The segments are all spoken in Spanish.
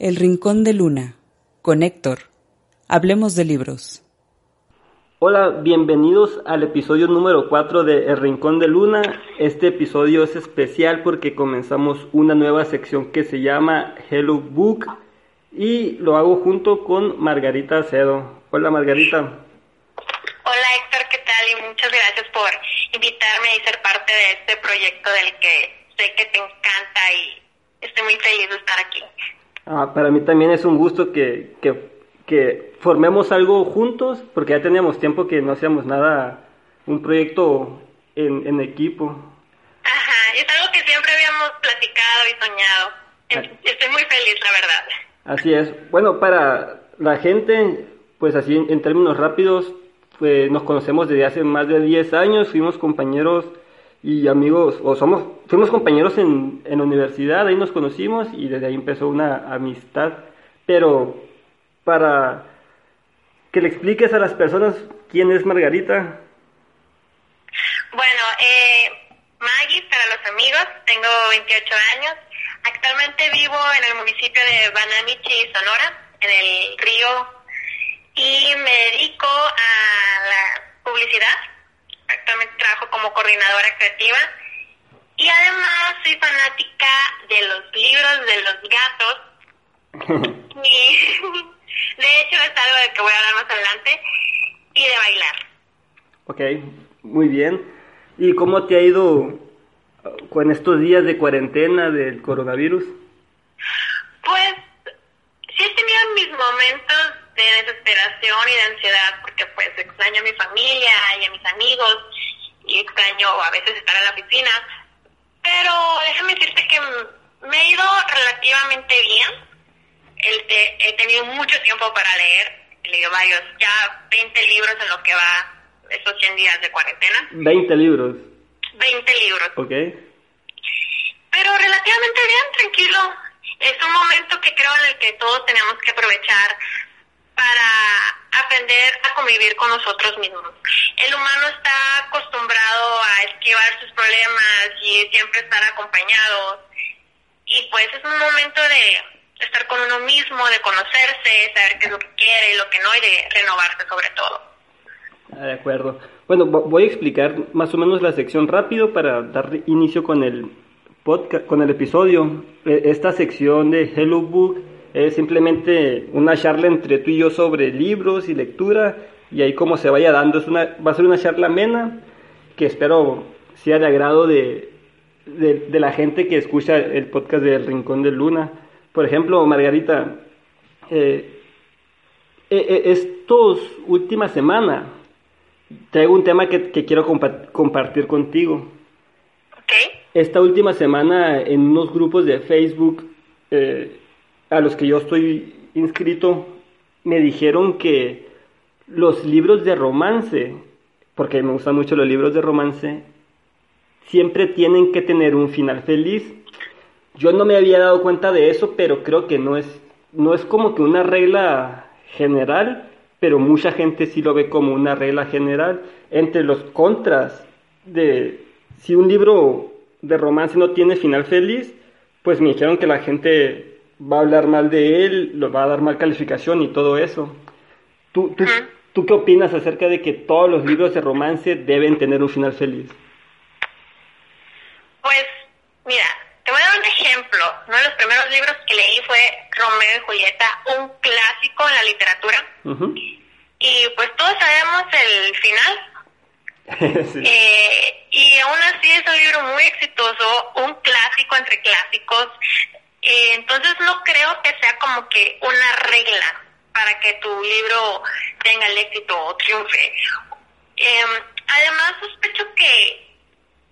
El Rincón de Luna, con Héctor. Hablemos de libros. Hola, bienvenidos al episodio número 4 de El Rincón de Luna. Este episodio es especial porque comenzamos una nueva sección que se llama Hello Book y lo hago junto con Margarita Acedo. Hola Margarita. Hola Héctor, ¿qué tal? Y muchas gracias por invitarme y ser parte de este proyecto del que sé que te encanta y estoy muy feliz de estar aquí. Ah, para mí también es un gusto que, que, que, formemos algo juntos, porque ya teníamos tiempo que no hacíamos nada, un proyecto en, en equipo. Ajá, es algo que siempre habíamos platicado y soñado. Ah. Estoy muy feliz, la verdad. Así es. Bueno, para la gente, pues así en, términos rápidos, pues nos conocemos desde hace más de 10 años, fuimos compañeros y amigos, o somos, fuimos compañeros en, en la universidad, ahí nos conocimos y desde ahí empezó una amistad. Pero para que le expliques a las personas quién es Margarita. Bueno, eh, Maggie, para los amigos, tengo 28 años. Actualmente vivo en el municipio de Banamichi, Sonora, en el río, y me dedico a la publicidad actualmente trabajo como coordinadora creativa y además soy fanática de los libros de los gatos y de hecho es algo de que voy a hablar más adelante y de bailar. Ok, muy bien. ¿Y cómo te ha ido con estos días de cuarentena del coronavirus? Pues sí he tenido mis momentos de desesperación y de ansiedad porque pues extraño a mi familia y a mis amigos y extraño a veces estar en la oficina. Pero déjame decirte que me he ido relativamente bien. He, tenido mucho tiempo para leer. He leído varios, ya 20 libros en lo que va esos 100 días de cuarentena. 20 libros. 20 libros. Ok. Pero relativamente bien, tranquilo. Es un momento que creo en el que todos tenemos que aprovechar para aprender a convivir con nosotros mismos. El humano está acostumbrado a esquivar sus problemas y siempre estar acompañado. Y pues es un momento de estar con uno mismo, de conocerse, saber qué es lo que quiere y lo que no, y de renovarse sobre todo. Ah, de acuerdo. Bueno, voy a explicar más o menos la sección rápido para dar inicio con el podcast, con el episodio. E, esta sección de Hello Book es simplemente una charla entre tú y yo sobre libros y lectura y ahí como se vaya dando. Es una, va a ser una charla amena que espero sea de agrado de, de, la gente que escucha el podcast del Rincón de Luna. Por ejemplo, Margarita, eh, eh, eh estos últimas semanas traigo un tema que, que quiero compartir contigo. Esta última semana en unos grupos de Facebook eh, a los que yo estoy inscrito me dijeron que los libros de romance, porque me gustan mucho los libros de romance, siempre tienen que tener un final feliz. Yo no me había dado cuenta de eso, pero creo que no es, no es como que una regla general, pero mucha gente sí lo ve como una regla general. Entre los contras de si un libro de romance no tiene final feliz, pues me dijeron que la gente va a hablar mal de él, lo va a dar mal calificación y todo eso. ¿Tú, tú, ¿Tú qué opinas acerca de que todos los libros de romance deben tener un final feliz? Pues, mira, te voy a dar un ejemplo. Uno de los primeros libros que leí fue Romeo y Julieta, un clásico en la literatura. Y pues todos sabemos el final. eh, y aún así es un libro muy exitoso, un clásico entre clásicos. Eh, entonces no creo que sea como que una regla para que tu libro tenga el éxito o triunfe. Em, además sospecho que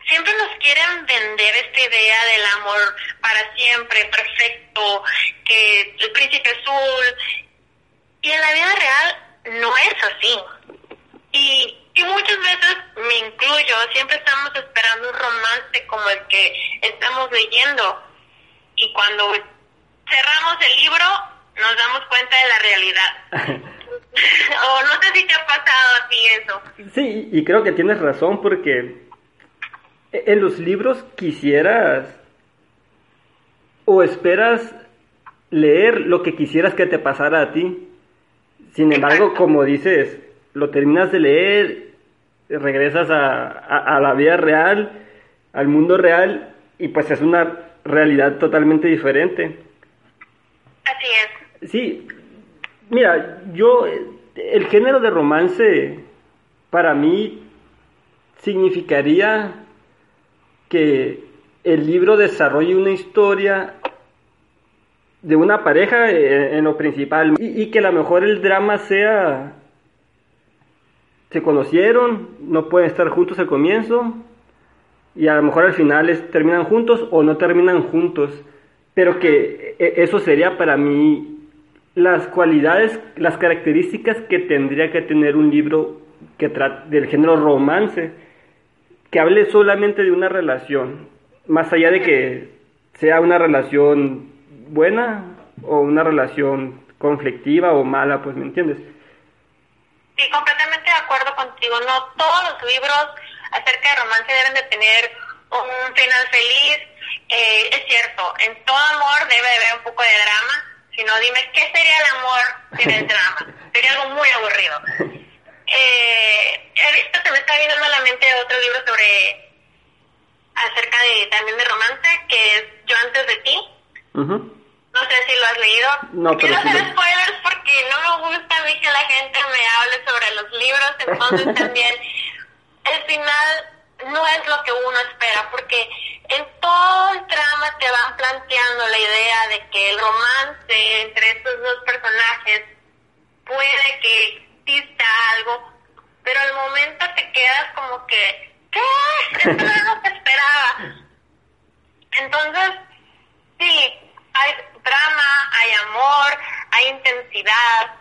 siempre nos quieren vender esta idea del amor para siempre, perfecto, que el príncipe azul. Y en la vida real no es así. Y, y muchas veces me incluyo, siempre estamos esperando un romance como el que estamos leyendo. Y cuando cerramos el libro, nos damos cuenta de la realidad. o no sé si te ha pasado así eso. Sí, y creo que tienes razón porque en los libros quisieras o esperas leer lo que quisieras que te pasara a ti. Sin embargo, como dices, lo terminas de leer, regresas a, a, la vida real, al mundo real, y pues es una realidad totalmente diferente. Así es. Sí, mira, yo, el género de romance para mí significaría que el libro desarrolle una historia de una pareja en, lo principal y, que a lo mejor el drama sea se conocieron, no pueden estar juntos al comienzo y a lo mejor al final terminan juntos o no terminan juntos, pero que e, eso sería para mí las cualidades, las características que tendría que tener un libro que del género romance que hable solamente de una relación, más allá de que sea una relación buena o una relación conflictiva o mala, pues me entiendes. Sí, completamente de acuerdo contigo. No todos los libros acerca de romance deben de tener un final feliz. Eh, es cierto, en todo amor debe de haber un poco de drama. Si no, dime, ¿qué sería el amor sin el drama? Sería algo muy aburrido. Eh, he visto que me está viniendo a la mente otro libro sobre acerca de también de romance que es Yo antes de ti. No sé si lo has leído. No, Quiero hacer spoilers porque no me gusta a mí que la gente me hable sobre los libros, entonces también el final no es lo que uno espera, porque en todo el trama te van planteando la idea de que el romance entre estos dos personajes puede que exista algo, pero al momento te quedas como que, ¿qué? Esto no que esperaba. Entonces, sí, hay drama, hay amor, hay intensidad,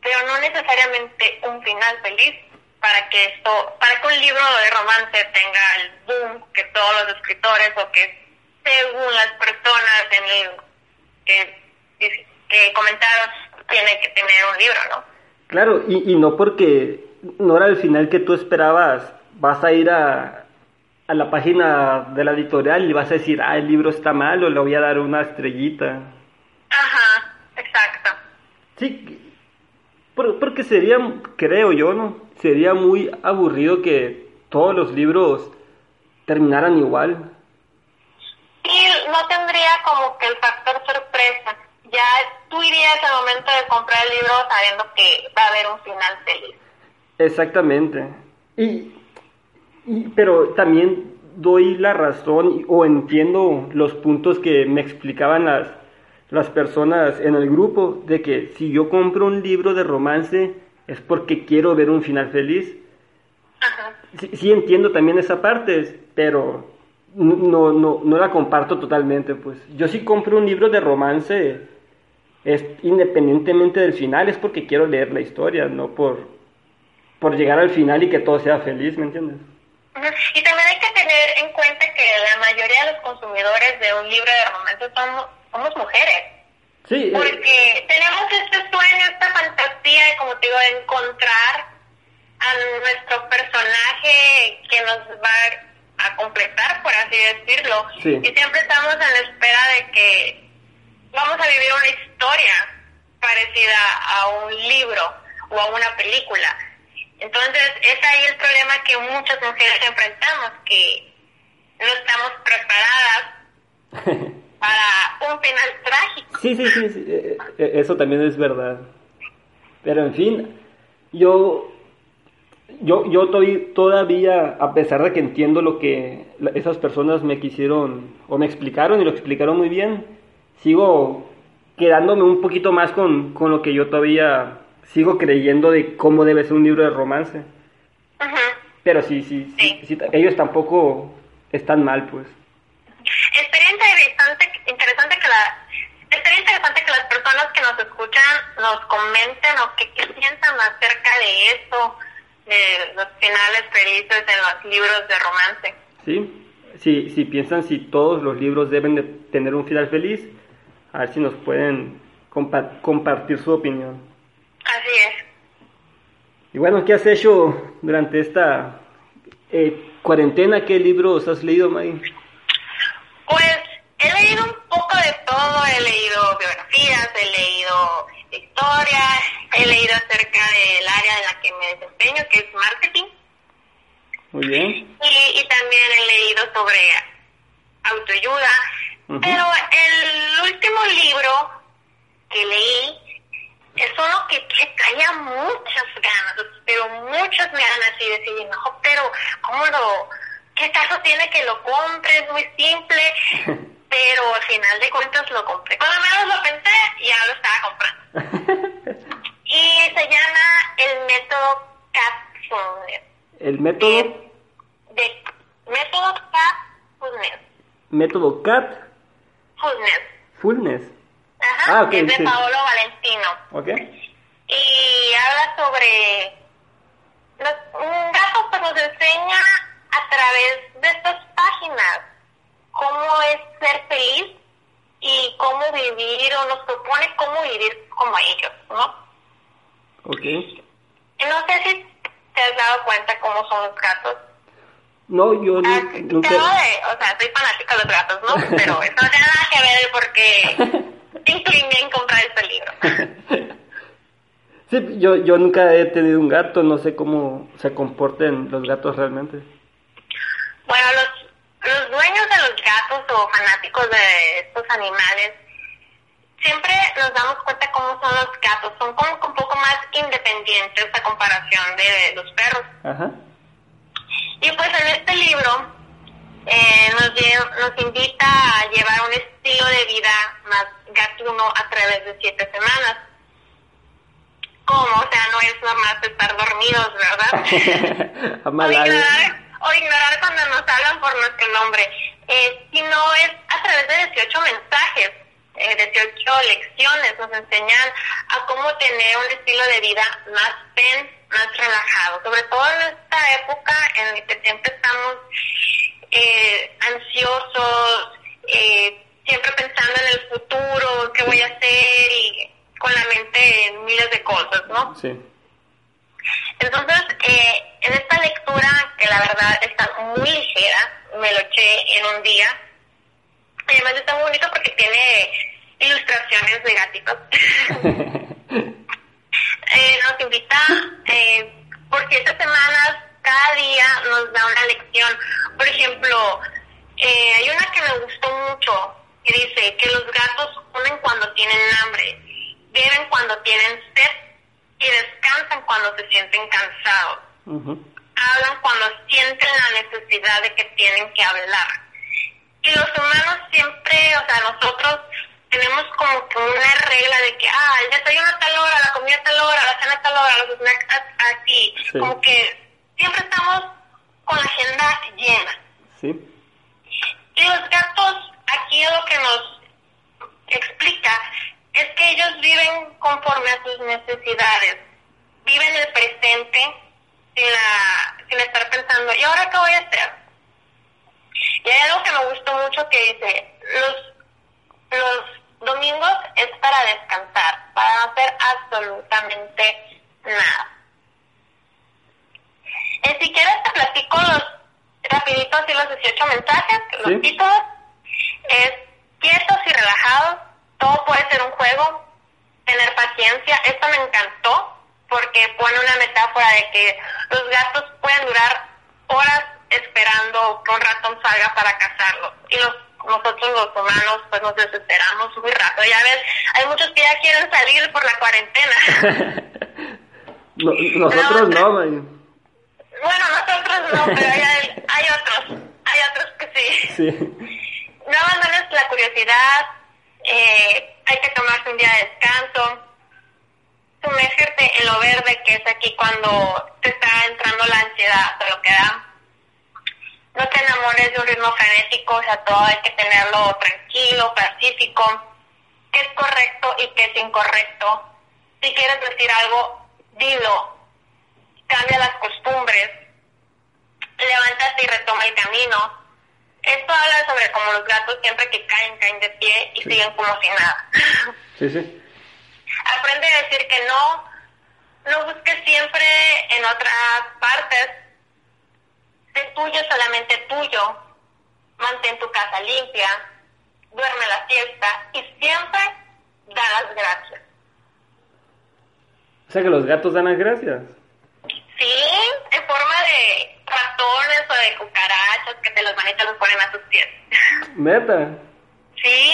pero no necesariamente un final feliz para que esto, para que un libro de romance tenga el boom que todos los escritores o que según las personas en el, que, que comentaron tiene que tener un libro, ¿no? Claro, y, y no porque no era el final que tú esperabas, vas a ir a, a la página de la editorial y vas a decir, ah, el libro está mal o le voy a dar una estrellita. Ajá, exacto. Sí, porque sería, creo yo, ¿no? Sería muy aburrido que todos los libros terminaran igual. Y no tendría como que el factor sorpresa ya tú irías al momento de comprar el libro sabiendo que va a haber un final feliz. Exactamente. Y, y, pero también doy la razón o entiendo los puntos que me explicaban las, las personas en el grupo de que si yo compro un libro de romance es porque quiero ver un final feliz. Ajá. Sí, sí entiendo también esa parte, pero no, no, no la comparto totalmente. Pues yo sí compro un libro de romance es independientemente del final, es porque quiero leer la historia, no por, por llegar al final y que todo sea feliz, ¿me entiendes? Y también hay que tener en cuenta que la mayoría de los consumidores de un libro de romance somos, somos mujeres. Sí. Eh. Porque tenemos este sueño, esta fantasía de, como te digo, de encontrar a nuestro personaje que nos va a completar, por así decirlo. Sí. Y siempre estamos en la espera de que vamos a vivir una historia parecida a un libro o a una película. Entonces, es ahí el problema que muchas mujeres enfrentamos, que no estamos preparadas para un final trágico. Sí, sí, sí, sí, eh, eh, eso también es verdad. Pero en fin, yo yo, yo todavía, a pesar de que entiendo lo que esas personas me quisieron o me explicaron y lo explicaron muy bien, sigo quedándome un poquito más con, con lo que yo todavía sigo creyendo de cómo debe ser un libro de romance. Pero sí, sí, sí, ellos tampoco están mal, pues. Estaría interesante, interesante que la, estaría interesante que las personas que nos escuchan nos comenten o que, qué piensan acerca de eso, de los finales felices en los libros de romance. Sí, si, si piensan si todos los libros deben de tener un final feliz, a ver si nos pueden compa- compartir su opinión. Así es. Y bueno, ¿qué has hecho durante esta eh, cuarentena? ¿Qué libros has leído, May? Pues he leído un poco de todo, he leído biografías, he leído historia, he leído acerca del área en la que me desempeño, que es marketing, Muy bien. y, y también he leído sobre autoayuda. Pero el último libro que leí es uno que, que traía muchas ganas, pero muchas ganas y decir, no, pero ¿cómo lo, qué caso tiene que lo compre? Es muy simple, pero al final de cuentas lo compré. Cuando menos lo pensé, ya lo estaba comprando. Y se llama el método Capsule. El método, De método Capsule. método CAT Fullness. Fullness. Ajá, Ah, ok, es de sí. Paolo Valentino. ¿Ok? Y habla sobre... Los, un gato pues nos enseña a través de estas páginas cómo es ser feliz y cómo vivir, o nos propone cómo vivir como ellos, ¿no? Ok. No sé si te has dado cuenta cómo son los gatos. No, yo Ah, nu- te nunca... de, o sea, soy fanática de los gatos, ¿no? Pero eso no tiene nada que ver porque incliné en comprar este libro. Sí, yo, yo nunca he tenido un gato, no sé cómo se comporten los gatos realmente. Bueno, los, los dueños de los gatos o fanáticos de estos animales, siempre nos damos cuenta cómo son los gatos. Son como un poco más independientes a comparación de los perros. Ajá. Y pues en este libro eh, nos, nos invita a llevar un estilo de vida más gatuno a través de siete semanas. ¿Cómo? O sea, no es normal estar dormidos, ¿verdad? ignorar, o ignorar cuando nos hablan por nuestro nombre, eh, sino es a través de 18 mensajes, eh, 18 lecciones, nos enseñan a cómo tener un estilo de vida más zen, más relajado, sobre todo en esta época en la que siempre estamos eh, ansiosos, eh, siempre pensando en el futuro, qué voy a hacer y con la mente en miles de cosas, ¿no? Sí. Entonces, eh, en esta lectura, que la verdad está muy ligera, me lo eché en un día. Además está muy bonito porque tiene ilustraciones de gatitos. eh, nos invita eh, por siete semanas, cada día nos da una lección. Por ejemplo, eh, hay una que me gustó mucho que dice que los gatos comen cuando tienen hambre, beben cuando tienen sed y descansan cuando se sienten cansados. Hablan cuando sienten la necesidad de que tienen que hablar. Y los humanos siempre, o sea, nosotros tenemos como que una regla de que, ah, el desayuno a tal hora, la comida a tal hora, la cena a tal hora, los snacks a- aquí. Sí. Como que siempre estamos con la agenda llena. Sí. Y los gatos, aquí lo que nos explica es que ellos viven conforme a sus necesidades, viven el presente sin, la, sin estar pensando, ¿y ahora qué voy a hacer? Y hay algo que me gustó mucho que dice, los, los domingos es para descansar, para no hacer absolutamente nada. Eh, si quieres te platico los rapidito así los 18 mensajes, los Sí. títulos. Es quietos y relajados, todo puede ser un juego, tener paciencia. Esto me encantó porque pone una metáfora de que los gatos pueden durar horas esperando que un ratón salga para cazarlos. Y los, nosotros los humanos pues nos desesperamos muy rápido. Ya ves, hay muchos que ya quieren salir por la cuarentena. No- nosotros no. Bueno, nosotros no, pero hay, hay otros, hay otros que sí. Sí. No abandones la curiosidad, eh, hay que tomarse un día de descanso, sumérgete en lo verde, que es aquí cuando te está entrando la ansiedad, te lo que da. no te enamores de un ritmo frenético, o sea, todo hay que tenerlo tranquilo, pacífico, qué es correcto y qué es incorrecto. Si quieres decir algo, dilo, cambia las costumbres, levántate y retoma el camino. Esto habla sobre cómo los gatos siempre que caen, caen de pie y siguen como si nada. Sí, sí. Aprende a decir que no, no busques siempre en otras partes. Sé tuyo, solamente tuyo. Mantén tu casa limpia, duerme la siesta y siempre da las gracias. O sea que los gatos dan las gracias. Sí, en forma de ratones o de cucarachas que te los manitas los ponen a tus pies. Neta. Sí.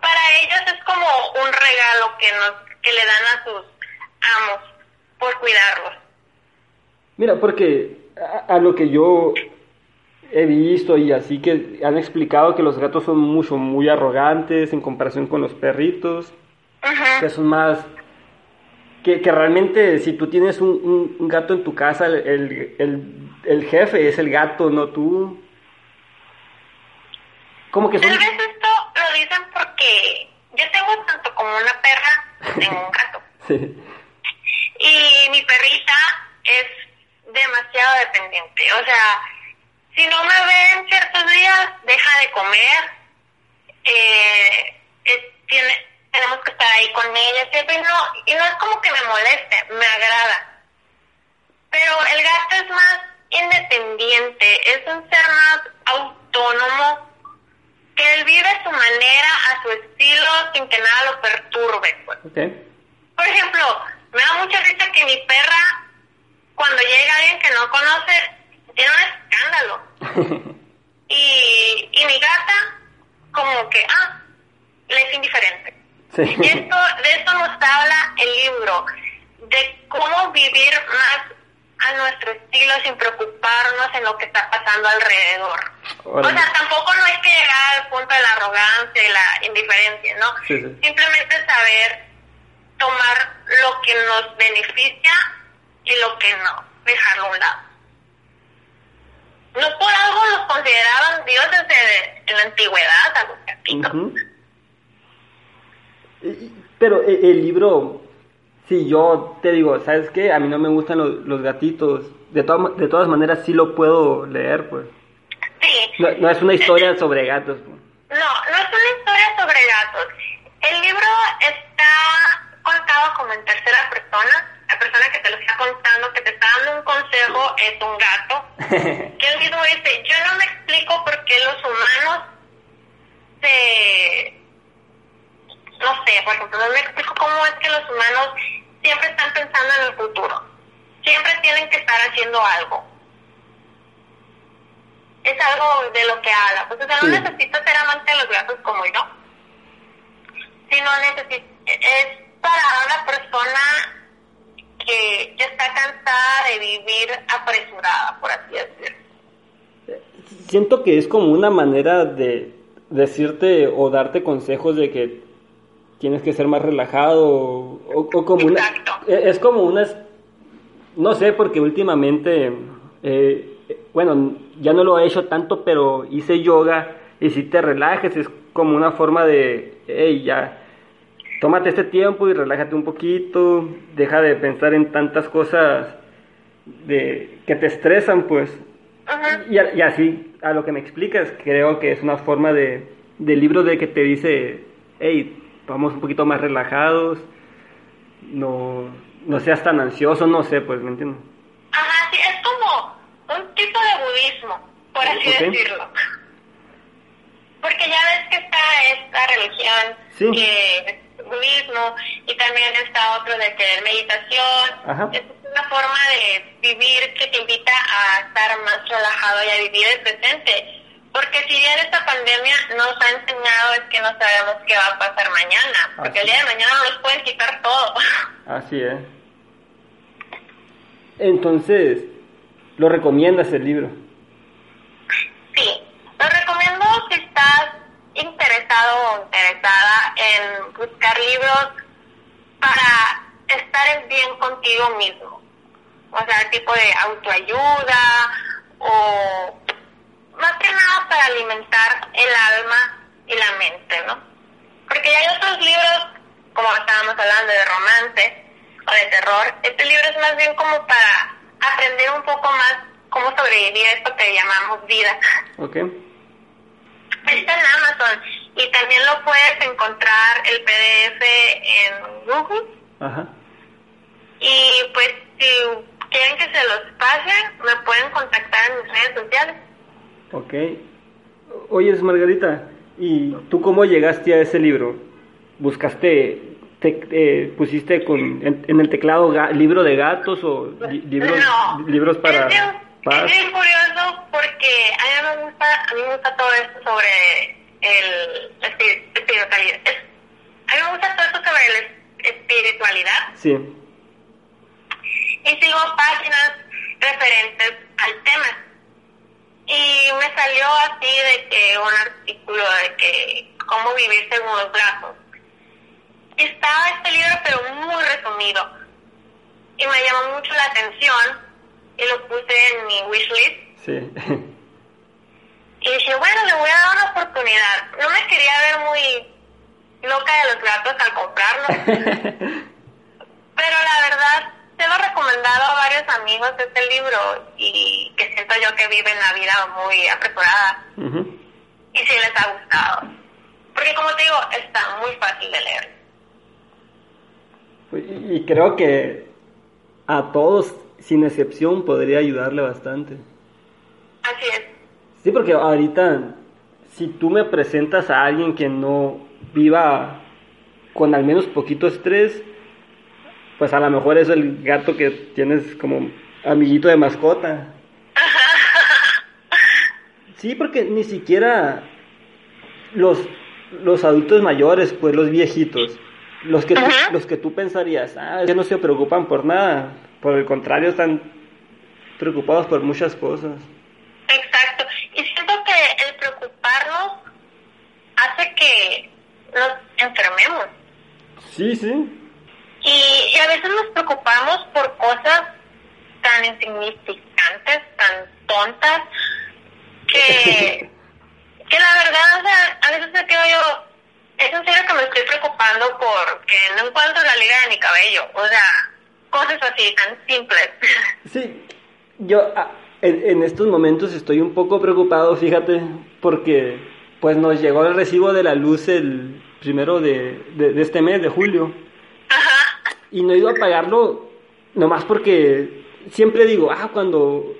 Para ellos es como un regalo que nos que le dan a sus amos por cuidarlos. Mira, porque a, a lo que yo he visto y así que han explicado que los gatos son mucho, muy arrogantes en comparación con los perritos, Ujú. que son más... Que, que realmente si tú tienes un, un- un gato en tu casa, el, el, el- el jefe es el gato, no tú. Como que son... Tal vez esto lo dicen porque yo tengo tanto como una perra, tengo un gato. Sí. Y mi perrita es demasiado dependiente. O sea, si no me ve en ciertos días, deja de comer. Eh, eh, tiene, tenemos que estar ahí con ella siempre. Y no, y no es como que me moleste, me agrada. Pero el gato es más independiente, es un ser más autónomo, que él vive a su manera, a su estilo, sin que nada lo perturbe. Pues. Por ejemplo, me da mucha risa que mi perra, cuando llega alguien que no conoce, tiene un escándalo. Y, y mi gata, como que, ah, le es indiferente. Sí. Y esto, de esto nos habla el libro, de cómo vivir más a nuestro estilo sin preocuparnos en lo que está pasando alrededor. O sea, tampoco no hay que llegar al punto de la arrogancia y la indiferencia, ¿no? Sí, sí. Simplemente saber tomar lo que nos beneficia y lo que no, dejarlo a un lado. No por algo los consideraban dioses de, en la antigüedad a los Pero e- el, libro, si yo te digo, ¿sabes qué? A mí no me gustan los, los gatitos. De, to- de todas maneras sí lo puedo leer, pues. Sí. No, no es una historia sobre gatos. pues. No, no es una historia sobre gatos. El libro está contado como en tercera persona. La persona que te lo está contando, que te está dando un consejo, es un gato. Que él mismo dice, yo no me explico por qué los humanos se... No sé, por ejemplo, no me explico cómo es que los humanos siempre están pensando en el futuro. Siempre tienen que estar haciendo algo. Es algo de lo que habla. Pues, o sea, no Sí. necesitas ser amante de los gatos como yo. Sino necesito... Es para una persona que ya está cansada de vivir apresurada, por así decirlo. Siento que es como una manera de decirte o darte consejos de que tienes que ser más relajado o, o como una... E- Es como una... No sé, porque últimamente, eh, bueno, ya no lo he hecho tanto, pero hice yoga y si te relajes es como una forma de, hey, ya, tómate este tiempo y relájate un poquito, deja de pensar en tantas cosas de que te estresan, pues. Y, y así, a lo que me explicas, creo que es una forma de, de libro de que te dice, hey, vamos un poquito más relajados, no, no seas tan ansioso, no sé, pues, ¿me entiendes? Ajá, sí, es como un tipo de budismo, por así decirlo. Porque ya ves que está esta religión Sí. que es budismo y también está otro de que meditación. Ajá. Es una forma de vivir que te invita a estar más relajado y a vivir el presente. Porque si bien esta pandemia nos ha enseñado es que no sabemos qué va a pasar mañana. Porque el día de mañana nos pueden quitar todo. Así es. Entonces, ¿lo recomiendas el libro? Sí, lo recomiendo si estás interesado o interesada en buscar libros para estar en bien contigo mismo. O sea, tipo de autoayuda o más que nada para alimentar el alma y la mente, ¿no? Porque ya hay otros libros, como estábamos hablando, de romance o de terror. Este libro es más bien como para aprender un poco más cómo sobrevivir a esto que llamamos vida. Ok. Está en Amazon y también lo puedes encontrar el PDF en Google. Ajá. Y pues si quieren que se los pase, me pueden contactar en mis redes sociales. Ok. Oyes, Margarita, ¿y tú cómo llegaste a ese libro? ¿Buscaste, te, eh, pusiste con, en, en el teclado ga- libro de gatos o li- libros, no. libros para es bien, curioso porque a mí me gusta, a mí me gusta todo esto sobre el espiritualidad. Es- a mí me gusta todo esto sobre la es- espiritualidad Sí. y sigo páginas referentes al tema. Y me salió así de que un artículo de que cómo vivir según los brazos. Estaba este libro pero muy resumido. Y me llamó mucho la atención y lo puse en mi wishlist. Sí. Y dije, bueno, le voy a dar una oportunidad. No me quería ver muy loca de los gatos al comprarlo. Pero la verdad, se lo he recomendado a varios amigos este libro y que siento yo que viven la vida muy apresurada Ujú. y sí les ha gustado. Porque como te digo, está muy fácil de leer. y, y creo que a todos, sin excepción, podría ayudarle bastante. Así es. Sí, porque ahorita, si tú me presentas a alguien que no viva con al menos poquito estrés, pues a lo mejor es el gato que tienes como amiguito de mascota. Sí, porque ni siquiera los, los adultos mayores, pues los viejitos, los que, tú, los que tú pensarías, ah, ya no se preocupan por nada, por el contrario, están preocupados por muchas cosas. Exacto. Y siento que el preocuparnos hace que nos enfermemos. Sí, sí. Y a veces nos preocupamos por cosas tan insignificantes, tan tontas, que, que la verdad, o sea, a veces me quedo yo, es en serio que me estoy preocupando porque no encuentro la liga de mi cabello, o sea, cosas así, tan simples. Sí, yo ah, en, en estos momentos estoy un poco preocupado, fíjate, porque pues nos llegó el recibo de la luz el primero de, de, de este mes, de julio, y no he ido a pagarlo nomás porque siempre digo, ah, cuando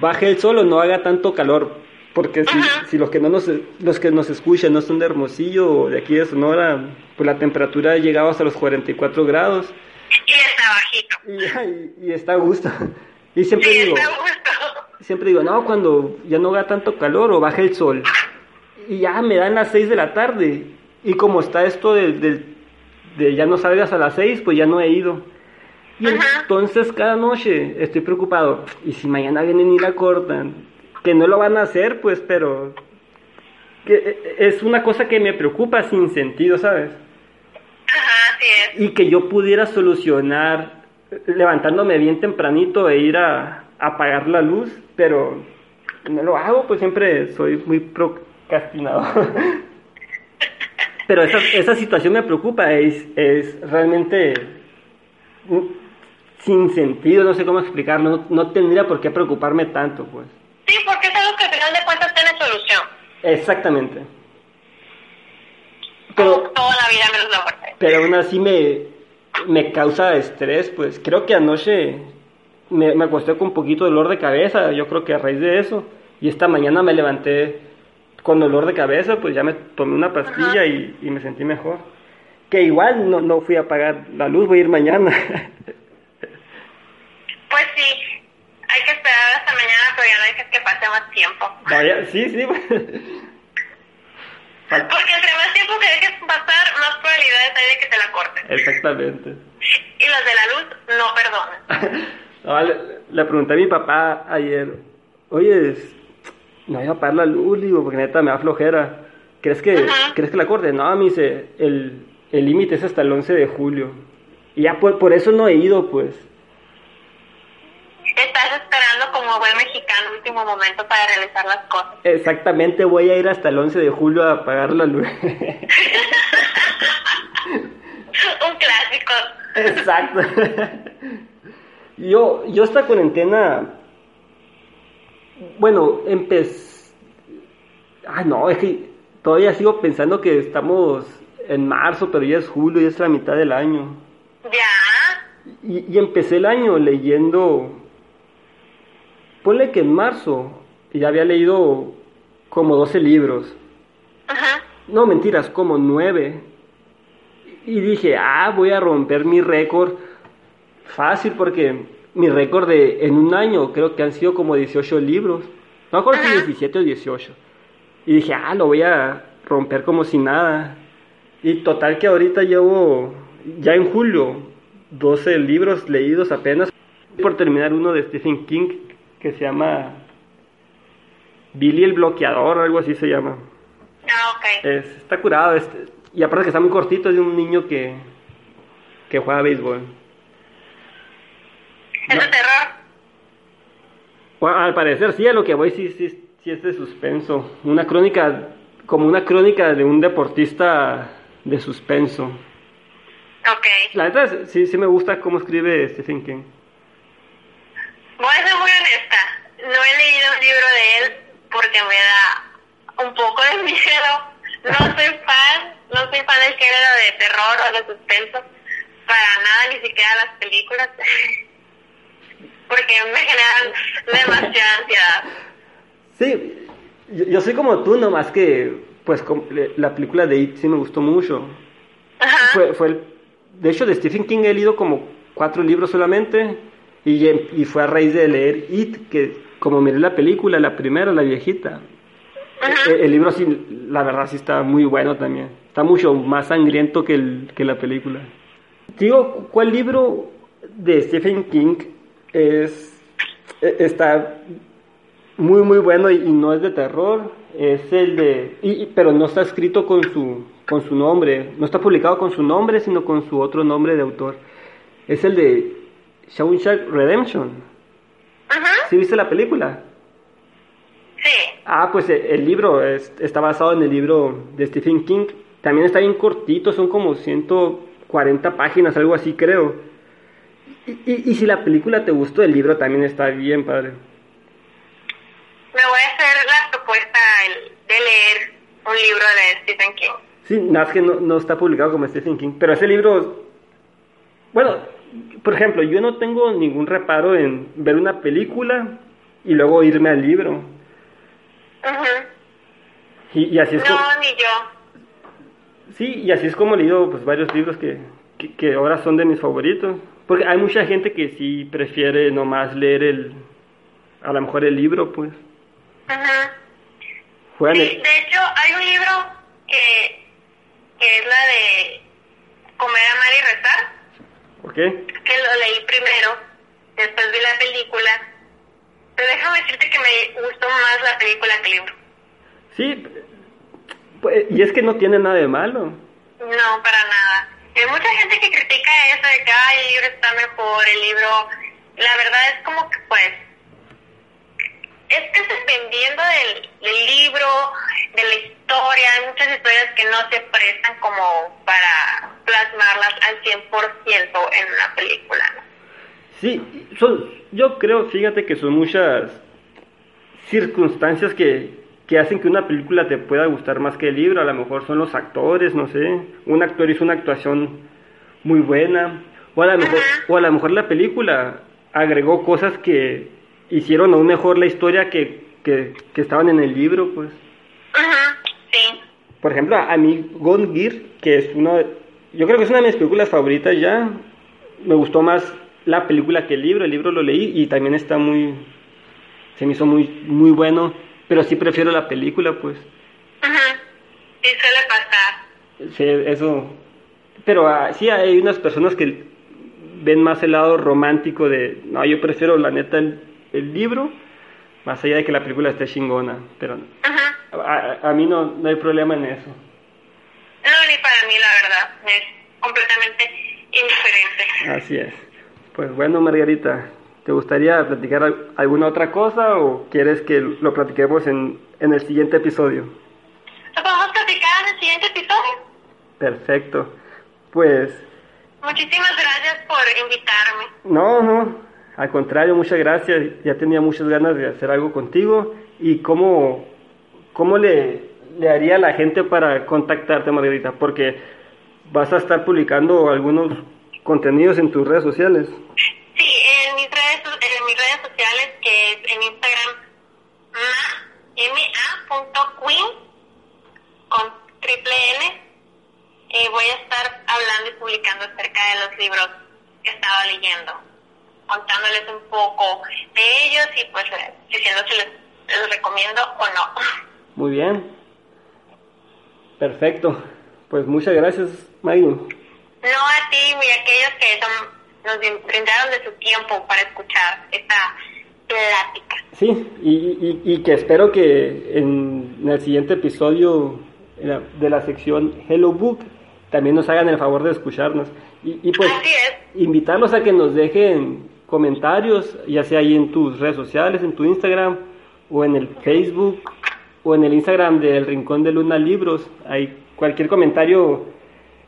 baje el sol o no haga tanto calor, porque si, si los que no nos los que nos escuchan no son de Hermosillo o de aquí de Sonora, pues la temperatura ha llegado hasta los 44 grados y está bajito. y, y- y está a gusto. Y siempre Sí, digo, siempre digo, no, cuando ya no haga tanto calor o baje el sol. Y ya me dan las 6 de la tarde. Y como está esto del, del- de ya no salgas a las 6, pues ya no he ido. Y Ajá. entonces cada noche estoy preocupado. Y si mañana vienen y la cortan, que no lo van a hacer, pues, pero que e- es una cosa que me preocupa sin sentido, ¿sabes? Ajá, así es. y que yo pudiera solucionar eh, levantándome bien tempranito e ir a, a apagar la luz, pero no lo hago, pues siempre soy muy procrastinador. pero esa, esa situación me preocupa, es, es realmente sin sentido, no sé cómo explicarlo, no, no tendría por qué preocuparme tanto, pues. Sí, porque es algo que al final de cuentas tiene solución. Exactamente. Pero, toda la vida menos la muerte. pero aún así me, me causa estrés, pues creo que anoche me, me acosté con un poquito de dolor de cabeza, yo creo que a raíz de eso, y esta mañana me levanté con dolor de cabeza, pues ya me tomé una pastilla y, y me sentí mejor. Que igual no, no fui a apagar la luz, voy a ir mañana. Pues sí, hay que esperar hasta mañana, pero ya no dejes que pase más tiempo. Vaya, sí, sí. Porque entre más tiempo que dejes pasar, más probabilidades hay de que te la corten. Exactamente. Y los de la luz no perdonan. No, le, le pregunté a mi papá ayer, oye, no iba a apagar la luz, digo, porque neta me da flojera. ¿Crees que, Ajá. ¿crees que la corte? No, me dice, el el límite es hasta el 11 de julio. Y ya por, por eso no he ido, pues. Estás esperando como buen mexicano último momento para realizar las cosas. Exactamente, voy a ir hasta el 11 de julio a apagar la luz. Un clásico. Exacto. Yo, yo esta cuarentena, bueno, empecé... Ah, no, es que todavía sigo pensando que estamos en marzo, pero ya es julio, ya es la mitad del año. Ya. Y, y empecé el año leyendo, ponle que en marzo ya había leído como 12 libros. Ajá. No, mentiras, como 9. Y dije, ah, voy a romper mi récord fácil porque mi récord de en un año creo que han sido como 18 libros. No me acuerdo si Ajá. 17 o 18. Y dije, ah, lo voy a romper como si nada. Y total que ahorita llevo, ya en julio, 12 libros leídos apenas. Por terminar uno de Stephen King que se llama Billy el bloqueador, algo así se llama. Ah, ok. Es- está curado. es- y aparte que está muy cortito, es de un niño que, que juega béisbol. ¿Es de terror? Bueno, al parecer sí, a lo que voy sí, sí, sí es de suspenso. Una crónica, como una crónica de un deportista de suspenso. Ok. La neta es- sí, sí me gusta cómo escribe Stephen King. Voy a ser muy honesta. No he leído un libro de él porque me da un poco de miedo. No soy fan, no soy fan del género de terror o de suspenso. Para nada, ni siquiera las películas. Porque me generan demasiada ansiedad. Sí, yo, yo soy como tú, nomás que pues la película de It sí me gustó mucho. Ajá. Fue, fue el- de hecho, de Stephen King he leído como cuatro libros solamente y, y fue a raíz de leer It, que como miré la película, la primera, la viejita. Ajá. El, el libro sí, la verdad sí está muy bueno también. Está mucho más sangriento que, el, que la película. Digo, ¿cuál libro de Stephen King es e- está muy muy bueno y, y no es de terror? Es el de y- pero no está escrito con su con su nombre, no está publicado con su nombre, sino con su otro nombre de autor. Es el de Shawshank Redemption. Ajá. ¿Sí viste la película? Sí. Ah, pues eh, el libro es- está basado en el libro de Stephen King. También está bien cortito, son como 140 páginas, algo así creo. Y, y- y si la película te gustó, el libro también está bien, padre. Me voy a hacer la propuesta de leer un libro de Stephen King. Sí, nada más que no, no está publicado como Stephen King. Pero ese libro, bueno, por ejemplo, yo no tengo ningún reparo en ver una película y luego irme al libro. Ajá. Y, y así es como... No, ni yo. Sí, y así es como he leído pues, varios libros que, que, que ahora son de mis favoritos. Porque hay mucha gente que sí prefiere nomás leer el, a lo mejor el libro, pues. Ajá. Juegan Sí, el- de hecho, hay un libro que, que es la de Comer, Amar y Rezar, ¿Ok? que lo leí primero, después vi la película, pero déjame decirte que me gustó más la película que el libro. Sí, pues, y es que no tiene nada de malo. No, para nada. Hay mucha gente que critica eso de que Ay, el libro está mejor, el libro... La verdad es como que pues... Es que dependiendo del, libro, de la historia, hay muchas historias que no se prestan como para plasmarlas al 100% en una película. Sí, son, yo creo, fíjate que son muchas circunstancias que, que hacen que una película te pueda gustar más que el libro. A lo mejor son los actores, no sé. Un actor hizo una actuación muy buena. O a lo mejor, o a lo mejor la película agregó cosas que hicieron aún mejor la historia que, que, que estaban en el libro, pues. Ajá, sí. Por ejemplo, a mí Gone Gear, que es de- yo creo que es una de mis películas favoritas ya, me gustó más la película que el libro, el libro lo leí y también está muy, se me hizo muy, muy bueno, pero sí prefiero la película, pues, Ajá. Sí suele pasar. sí, eso, pero ah, sí hay unas personas que ven más el lado romántico de, no, yo prefiero la neta el, el libro, más allá de que la película esté chingona, pero Ajá. a, a- a mí no, no hay problema en eso. No, ni para mí, la verdad. Es completamente indiferente. Así es. Pues bueno, Margarita, ¿Te gustaría platicar alguna otra cosa o quieres que lo platiquemos en, en el siguiente episodio? ¿Lo podemos platicar en el siguiente episodio? Perfecto. Pues... Muchísimas gracias por invitarme. No, no, al contrario, muchas gracias. Ya tenía muchas ganas de hacer algo contigo. ¿Y cómo, cómo le, le haría a la gente para contactarte, Margarita? Porque vas a estar publicando algunos contenidos en tus redes sociales. Sí, en mis redes, en mis redes sociales, que es en Instagram, ma.queen, con triple N, eh, voy a estar hablando y publicando acerca de los libros que estaba leyendo, contándoles un poco de ellos y pues eh, diciendo si les, les recomiendo o no. Muy bien. Perfecto. Pues muchas gracias, Maggie. No a ti y a aquellos que son, nos brindaron de su tiempo para escuchar esta plática. Sí, y, y, y que espero que en, el siguiente episodio de la sección Hello Book también nos hagan el favor de escucharnos. Y, y pues Así es. invitarlos a que nos dejen comentarios, ya sea ahí en tus redes sociales, en tu Instagram o en el Facebook o en el Instagram del Rincón de Luna Libros. Ahí cualquier comentario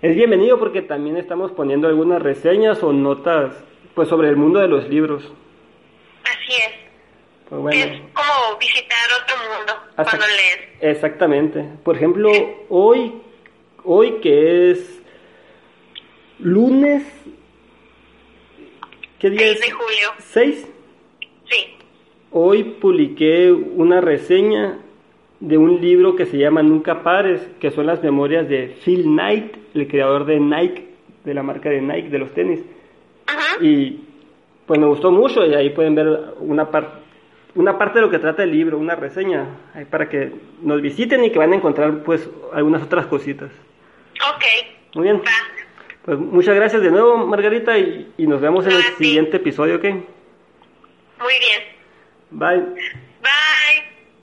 es bienvenido porque también estamos poniendo algunas reseñas o notas pues sobre el mundo de los libros. Así es. Pues bueno. Es como visitar otro mundo Hasta- cuando lees. Exactamente. Por ejemplo, hoy, hoy que es lunes, ¿qué día 6 es? de julio. 6. Sí. Hoy publiqué una reseña de un libro que se llama Nunca Pares, que son las memorias de Phil Knight, el creador de Nike, de la marca de Nike, de los tenis. Ujú. Y pues me gustó mucho y ahí pueden ver una, par- una parte de lo que trata el libro, una reseña, ahí para que nos visiten y que van a encontrar pues algunas otras cositas. Ok. Muy bien. Va. Pues muchas gracias de nuevo, Margarita, y, y nos vemos en el siguiente episodio, ¿ok? Muy bien. Bye.